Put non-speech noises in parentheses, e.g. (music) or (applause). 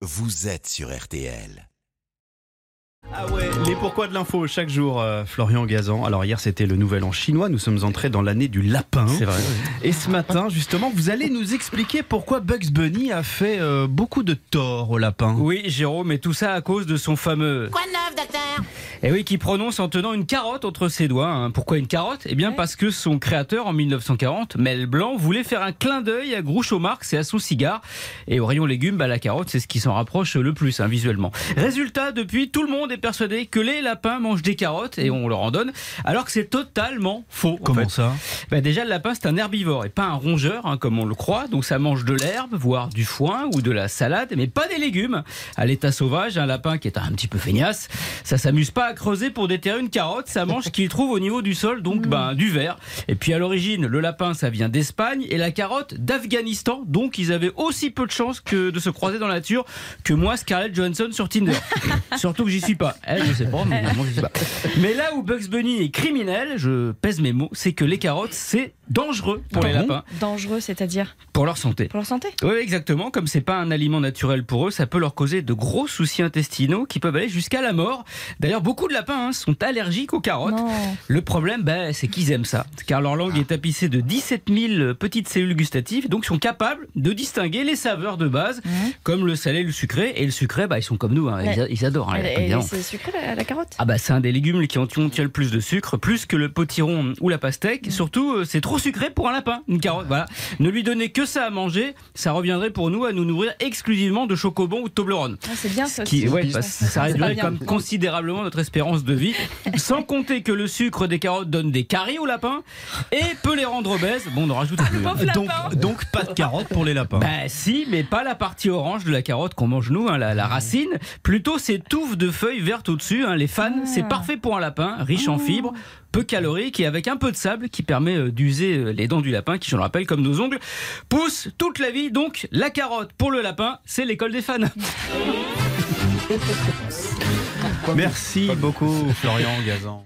vous êtes sur RTL. Ah ouais, les pourquoi de l'info chaque jour, euh, Florian Gazan? Alors hier c'était le nouvel an chinois, nous sommes entrés dans l'année du lapin. C'est vrai. Et ce matin justement, vous allez nous expliquer pourquoi Bugs Bunny a fait euh, beaucoup de tort au lapin. Oui, Jérôme, et tout ça à cause de son fameux. Quoi de neuf, docteur? Et oui, qui prononce en tenant une carotte entre ses doigts. hein. Pourquoi une carotte? Eh bien, parce que son créateur en 1940, Mel Blanc, voulait faire un clin d'œil à Groucho Marx et à son cigare. Et au rayon légumes, bah, la carotte, c'est ce qui s'en rapproche le plus hein, visuellement. Résultat, depuis, tout le monde est persuadé que les lapins mangent des carottes et on leur en donne, alors que c'est totalement faux. en Comment fait. ça Bah déjà, le lapin, c'est un herbivore et pas un rongeur, hein, comme on le croit. Donc ça mange de l'herbe, voire du foin ou de la salade, mais pas des légumes. À l'état sauvage, un lapin qui est un petit peu feignasse, ça s'amuse pas à creuser pour déterrer une carotte, ça mange ce qu'il trouve au niveau du sol, donc ben, du verre. Et puis à l'origine, le lapin, ça vient d'Espagne et la carotte d'Afghanistan. Donc ils avaient aussi peu de chances que de se croiser dans la nature que moi, Scarlett Johansson sur Tinder. (laughs) Surtout que j'y suis pas. Elle, je sais pas, mais moi, j'y suis pas. Mais là où Bugs Bunny est criminel, je pèse mes mots, c'est que les carottes, c'est dangereux pour les lapins, Dangereux, c'est-à-dire pour leur santé. pour leur santé Oui, exactement. Comme c'est pas un aliment naturel pour eux, ça peut leur causer de gros soucis intestinaux qui peuvent aller jusqu'à la mort. D'ailleurs, beaucoup de lapins hein, sont allergiques aux carottes. Non. Le problème, bah, c'est qu'ils aiment ça, car leur langue est tapissée de 17 000 petites cellules gustatives, donc ils sont capables de distinguer les saveurs de base, Mhm. comme le salé et le sucré. Et le sucré, bah, ils sont comme nous, hein, ils, adorent. hein, c'est sucré la, la carotte? Ah bah c'est un des légumes qui contient le plus de sucre, plus que le potiron ou la pastèque. Surtout, euh, c'est trop sucré pour un lapin, une carotte. Voilà. Ne lui donner que ça à manger, ça reviendrait pour nous à nous nourrir exclusivement de chocobon ou de Toblerone. Ah, C'est bien ça Qui, aussi. ouais, que ça réduirait bien. comme considérablement notre espérance de vie. Sans compter que le sucre des carottes donne des caries aux lapins et peut les rendre obèses. Bon, on en rajoute plus. Donc, lapin. donc pas de carottes pour les lapins. Bah si, mais pas la partie orange de la carotte qu'on mange nous, hein, la, la racine. Plutôt ces touffes de feuilles vertes au-dessus. hein, les fans, Ah. c'est parfait pour un lapin, riche en fibres, peu calorique et avec un peu de sable qui permet euh, d'user euh, les dents du lapin, qui je le rappelle comme nos ongles, poussent toute la vie. Donc la carotte pour le lapin, c'est l'école des fans. (laughs) Merci beaucoup Florian Gazan.